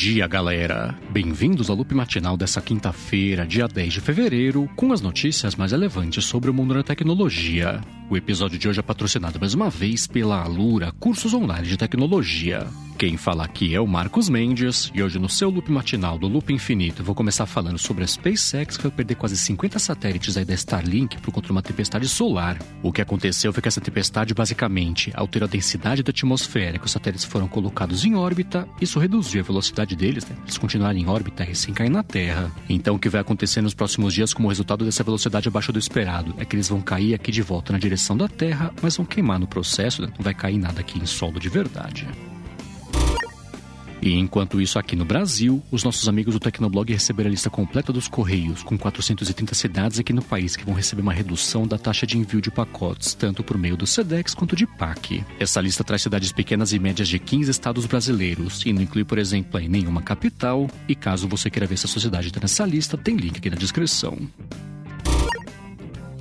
dia, galera! Bem-vindos ao loop matinal dessa quinta-feira, dia 10 de fevereiro, com as notícias mais relevantes sobre o mundo da tecnologia. O episódio de hoje é patrocinado mais uma vez pela Alura Cursos Online de Tecnologia. Quem fala aqui é o Marcos Mendes e hoje no seu loop matinal do Loop Infinito eu vou começar falando sobre a SpaceX que vai perder quase 50 satélites aí da Starlink por conta de uma tempestade solar. O que aconteceu foi que essa tempestade basicamente alterou a densidade da atmosfera que os satélites foram colocados em órbita, isso reduziu a velocidade deles, né? Eles continuarem em órbita e sem cair na Terra. Então o que vai acontecer nos próximos dias como resultado dessa velocidade abaixo do esperado é que eles vão cair aqui de volta na direção da Terra, mas vão queimar no processo, né? não vai cair nada aqui em solo de verdade. E enquanto isso, aqui no Brasil, os nossos amigos do Tecnoblog receberam a lista completa dos Correios, com 430 cidades aqui no país que vão receber uma redução da taxa de envio de pacotes, tanto por meio do SEDEX quanto de PAC. Essa lista traz cidades pequenas e médias de 15 estados brasileiros, e não inclui, por exemplo, nenhuma capital. E caso você queira ver se a sociedade está nessa lista, tem link aqui na descrição.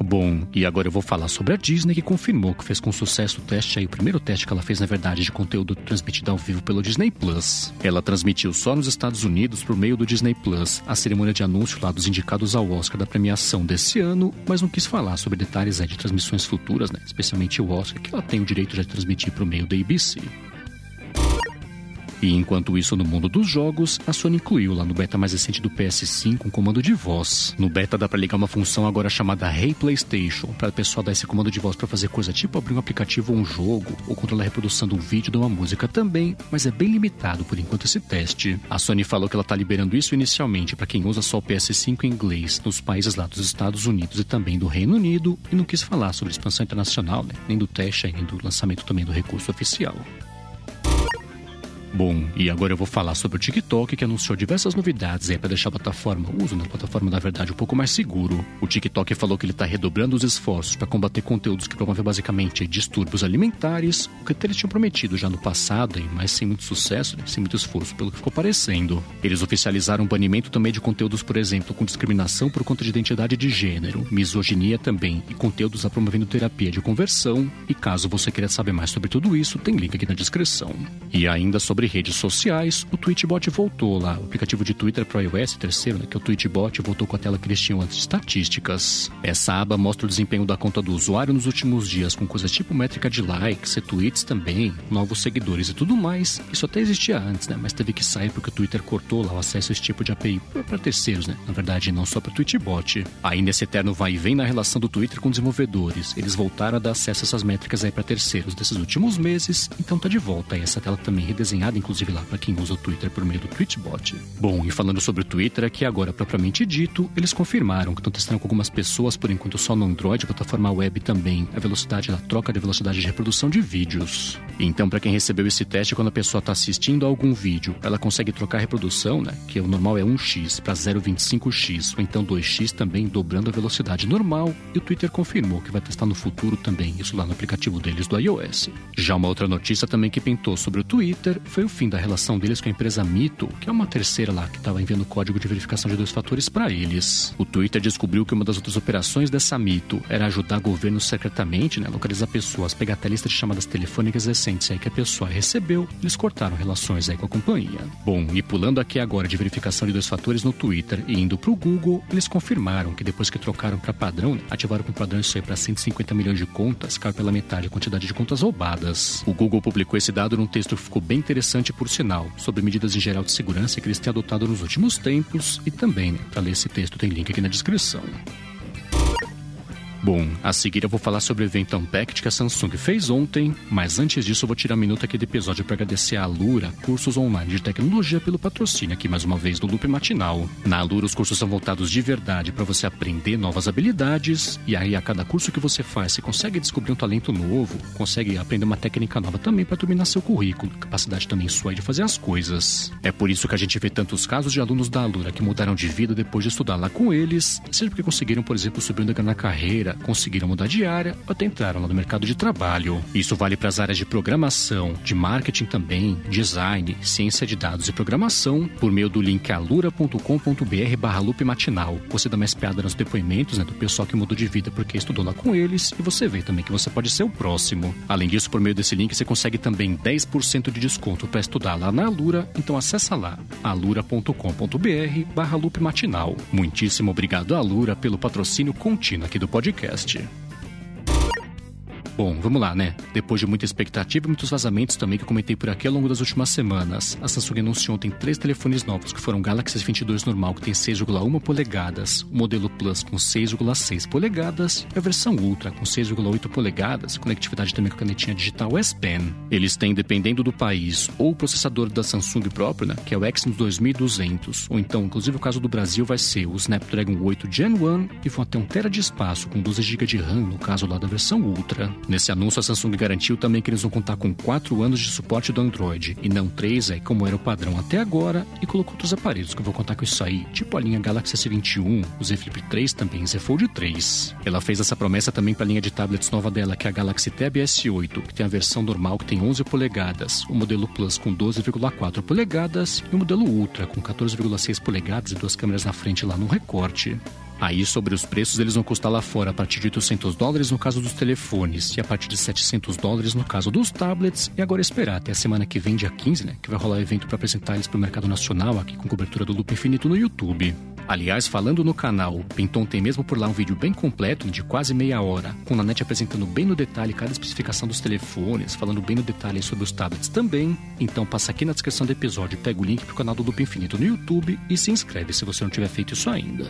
Bom, e agora eu vou falar sobre a Disney que confirmou que fez com sucesso o teste aí, o primeiro teste que ela fez na verdade de conteúdo transmitido ao vivo pelo Disney Plus. Ela transmitiu só nos Estados Unidos por meio do Disney Plus a cerimônia de anúncio lá dos indicados ao Oscar da premiação desse ano, mas não quis falar sobre detalhes aí de transmissões futuras, né? Especialmente o Oscar que ela tem o direito de transmitir por meio da ABC. E enquanto isso, no mundo dos jogos, a Sony incluiu lá no beta mais recente do PS5 um comando de voz. No beta dá para ligar uma função agora chamada Hey PlayStation, para a pessoa dar esse comando de voz para fazer coisa tipo abrir um aplicativo ou um jogo, ou controlar a reprodução de um vídeo de uma música também, mas é bem limitado por enquanto esse teste. A Sony falou que ela tá liberando isso inicialmente para quem usa só o PS5 em inglês nos países lá dos Estados Unidos e também do Reino Unido, e não quis falar sobre expansão internacional, né? nem do teste, nem do lançamento também do recurso oficial. Bom, e agora eu vou falar sobre o TikTok que anunciou diversas novidades aí para deixar a plataforma, o uso da plataforma na verdade um pouco mais seguro. O TikTok falou que ele está redobrando os esforços para combater conteúdos que promovem basicamente distúrbios alimentares, o que eles tinham prometido já no passado, mas sem muito sucesso, né? sem muito esforço, pelo que ficou parecendo. Eles oficializaram o banimento também de conteúdos, por exemplo, com discriminação por conta de identidade de gênero, misoginia também e conteúdos a promovendo terapia de conversão. E caso você queira saber mais sobre tudo isso, tem link aqui na descrição. E ainda sobre sobre redes sociais, o Tweetbot voltou lá. O aplicativo de Twitter para iOS, terceiro, né, que é o Tweetbot, voltou com a tela que eles tinham antes estatísticas. Essa aba mostra o desempenho da conta do usuário nos últimos dias, com coisas tipo métrica de likes, retweets também, novos seguidores e tudo mais. Isso até existia antes, né? Mas teve que sair porque o Twitter cortou lá o acesso a esse tipo de API para terceiros, né? Na verdade, não só para Tweetbot. Aí nesse eterno vai e vem na relação do Twitter com desenvolvedores. Eles voltaram a dar acesso a essas métricas aí para terceiros desses últimos meses, então tá de volta aí essa tela também redesenhada inclusive lá para quem usa o Twitter por meio do Tweetbot. Bom, e falando sobre o Twitter, aqui agora propriamente dito, eles confirmaram que estão testando com algumas pessoas, por enquanto só no Android, plataforma web também, a velocidade da troca de velocidade de reprodução de vídeos. Então, para quem recebeu esse teste, quando a pessoa está assistindo a algum vídeo, ela consegue trocar a reprodução, né? Que o normal é 1x para 0,25x, ou então 2x também, dobrando a velocidade normal. E o Twitter confirmou que vai testar no futuro também, isso lá no aplicativo deles do iOS. Já uma outra notícia também que pintou sobre o Twitter foi foi o fim da relação deles com a empresa Mito, que é uma terceira lá que estava enviando código de verificação de dois fatores para eles. O Twitter descobriu que uma das outras operações dessa Mito era ajudar governos secretamente, né, localizar pessoas, pegar até lista de chamadas telefônicas recentes aí que a pessoa recebeu, eles cortaram relações aí com a companhia. Bom, e pulando aqui agora de verificação de dois fatores no Twitter e indo pro Google, eles confirmaram que depois que trocaram para padrão, né, ativaram com padrão isso aí para 150 milhões de contas, caiu pela metade a quantidade de contas roubadas. O Google publicou esse dado num texto que ficou bem interessante interessante, por sinal, sobre medidas em geral de segurança que eles têm adotado nos últimos tempos e também, né, para ler esse texto tem link aqui na descrição. Bom, a seguir eu vou falar sobre o evento Unpacked que a Samsung fez ontem, mas antes disso eu vou tirar um minuto aqui do episódio para agradecer a Alura, cursos online de tecnologia, pelo patrocínio aqui mais uma vez do Loop Matinal. Na Alura os cursos são voltados de verdade para você aprender novas habilidades, e aí a cada curso que você faz você consegue descobrir um talento novo, consegue aprender uma técnica nova também para terminar seu currículo, capacidade também sua de fazer as coisas. É por isso que a gente vê tantos casos de alunos da Alura que mudaram de vida depois de estudar lá com eles, seja porque conseguiram, por exemplo, subir na carreira, carreira, conseguiram mudar de área ou até entraram lá no mercado de trabalho. Isso vale para as áreas de programação, de marketing também, design, ciência de dados e programação, por meio do link alura.com.br barra loop matinal. Você dá mais piada nos depoimentos né, do pessoal que mudou de vida porque estudou lá com eles e você vê também que você pode ser o próximo. Além disso, por meio desse link você consegue também 10% de desconto para estudar lá na Alura, então acessa lá alura.com.br barra loop matinal. Muitíssimo obrigado Alura pelo patrocínio contínuo aqui do podcast. podcast you. Bom, vamos lá, né? Depois de muita expectativa e muitos vazamentos também que eu comentei por aqui ao longo das últimas semanas, a Samsung anunciou ontem três telefones novos que foram Galaxy S22 normal que tem 6,1 polegadas, o modelo Plus com 6,6 polegadas e a versão Ultra com 6,8 polegadas, conectividade também com a canetinha digital S Pen. Eles têm, dependendo do país, ou o processador da Samsung próprio, né, que é o Exynos 2200, ou então, inclusive o caso do Brasil vai ser o Snapdragon 8 Gen 1 e vão até 1 TB de espaço com 12 GB de RAM no caso lá da versão Ultra. Nesse anúncio, a Samsung garantiu também que eles vão contar com 4 anos de suporte do Android, e não 3, aí, como era o padrão até agora, e colocou outros aparelhos que eu vou contar com isso aí, tipo a linha Galaxy S21, o Z Flip 3 também, Z Fold 3. Ela fez essa promessa também para a linha de tablets nova dela, que é a Galaxy Tab S8, que tem a versão normal que tem 11 polegadas, o modelo Plus com 12,4 polegadas e o modelo Ultra com 14,6 polegadas e duas câmeras na frente lá no recorte. Aí, sobre os preços, eles vão custar lá fora a partir de 800 dólares no caso dos telefones e a partir de 700 dólares no caso dos tablets. E agora esperar até a semana que vem, dia 15, né? Que vai rolar evento para apresentar eles para o mercado nacional aqui com cobertura do Loop Infinito no YouTube. Aliás, falando no canal, Pinton tem mesmo por lá um vídeo bem completo, de quase meia hora, com a net apresentando bem no detalhe cada especificação dos telefones, falando bem no detalhe sobre os tablets também. Então passa aqui na descrição do episódio, pega o link pro canal do Loop Infinito no YouTube e se inscreve se você não tiver feito isso ainda.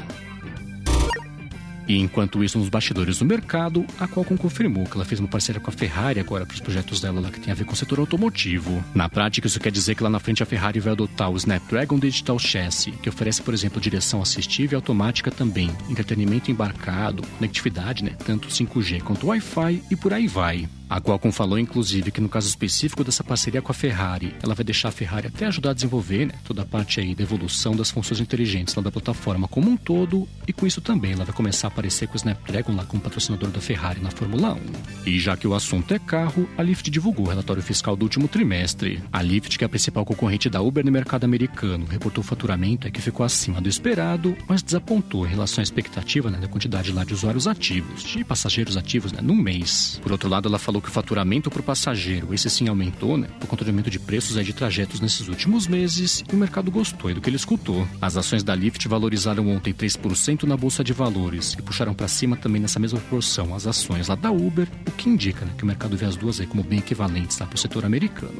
E enquanto isso, nos bastidores do mercado, a Qualcomm confirmou que ela fez uma parceria com a Ferrari agora para os projetos dela lá que tem a ver com o setor automotivo. Na prática, isso quer dizer que lá na frente a Ferrari vai adotar o Snapdragon Digital Chassis, que oferece, por exemplo, direção assistiva e automática também, entretenimento embarcado, conectividade, né, tanto 5G quanto Wi-Fi e por aí vai. A Qualcomm falou, inclusive, que no caso específico dessa parceria com a Ferrari, ela vai deixar a Ferrari até ajudar a desenvolver né, toda a parte aí da evolução das funções inteligentes lá da plataforma como um todo, e com isso também ela vai começar a aparecer com o Snapdragon lá como patrocinador da Ferrari na Fórmula 1. E já que o assunto é carro, a Lyft divulgou o relatório fiscal do último trimestre. A Lyft, que é a principal concorrente da Uber no mercado americano, reportou faturamento que ficou acima do esperado, mas desapontou em relação à expectativa né, da quantidade lá de usuários ativos, de passageiros ativos né, no mês. Por outro lado, ela falou que o faturamento para o passageiro, esse sim aumentou, né? Por conta do aumento de preços aí de trajetos nesses últimos meses e o mercado gostou do que ele escutou. As ações da Lyft valorizaram ontem 3% na bolsa de valores e puxaram para cima também nessa mesma proporção as ações lá da Uber, o que indica né, que o mercado vê as duas aí como bem equivalentes para o setor americano.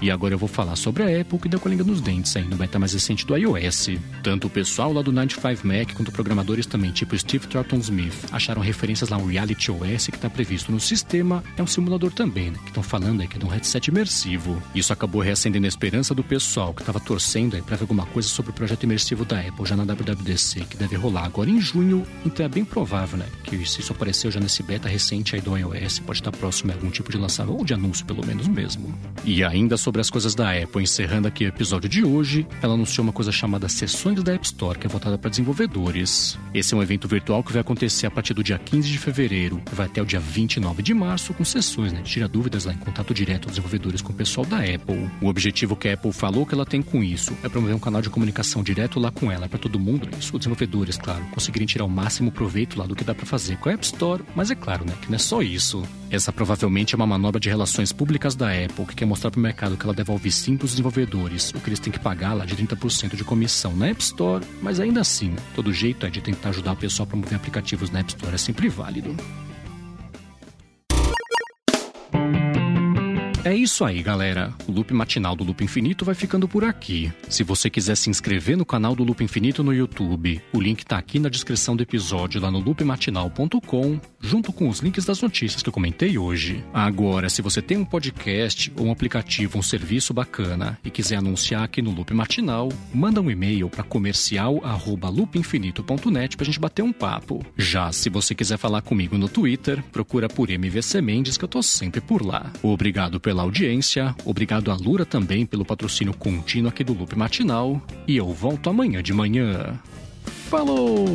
E agora eu vou falar sobre a Apple que deu com a língua nos dentes aí no beta mais recente do iOS. Tanto o pessoal lá do 95 Mac quanto programadores também, tipo Steve Troughton Smith, acharam referências lá no Reality OS que está previsto no sistema. É um simulador também, né? Que estão falando aí que é de um headset imersivo. Isso acabou reacendendo a esperança do pessoal que estava torcendo aí para ver alguma coisa sobre o projeto imersivo da Apple já na WWDC, que deve rolar agora em junho. Então é bem provável, né? Que se isso apareceu já nesse beta recente aí do iOS, pode estar próximo a algum tipo de lançamento ou de anúncio, pelo menos mesmo. E ainda sobre as coisas da Apple, encerrando aqui o episódio de hoje, ela anunciou uma coisa chamada Sessões da App Store, que é voltada para desenvolvedores. Esse é um evento virtual que vai acontecer a partir do dia 15 de fevereiro, vai até o dia 29 de março, com sessões, né? Tira dúvidas lá em contato direto dos desenvolvedores com o pessoal da Apple. O objetivo que a Apple falou que ela tem com isso é promover um canal de comunicação direto lá com ela, para todo mundo, né? os desenvolvedores, claro, conseguirem tirar o máximo proveito lá do que dá para fazer com a App Store, mas é claro, né, que não é só isso. Essa provavelmente é uma manobra de relações públicas da Apple que quer mostrar para mercado que ela devolve sim para os desenvolvedores. O que eles têm que pagar lá de 30% de comissão na App Store, mas ainda assim, todo jeito é de tentar ajudar o pessoal a promover aplicativos na App Store. É sempre válido. É isso aí, galera. O loop matinal do Loop Infinito vai ficando por aqui. Se você quiser se inscrever no canal do Loop Infinito no YouTube, o link tá aqui na descrição do episódio lá no loopmatinal.com, junto com os links das notícias que eu comentei hoje. Agora, se você tem um podcast ou um aplicativo, um serviço bacana e quiser anunciar aqui no Loop Matinal, manda um e-mail para comercial@loopinfinito.net pra gente bater um papo. Já se você quiser falar comigo no Twitter, procura por MVC Mendes que eu tô sempre por lá. Obrigado pela pela audiência, obrigado a Lura também pelo patrocínio contínuo aqui do Loop Matinal, e eu volto amanhã de manhã. Falou!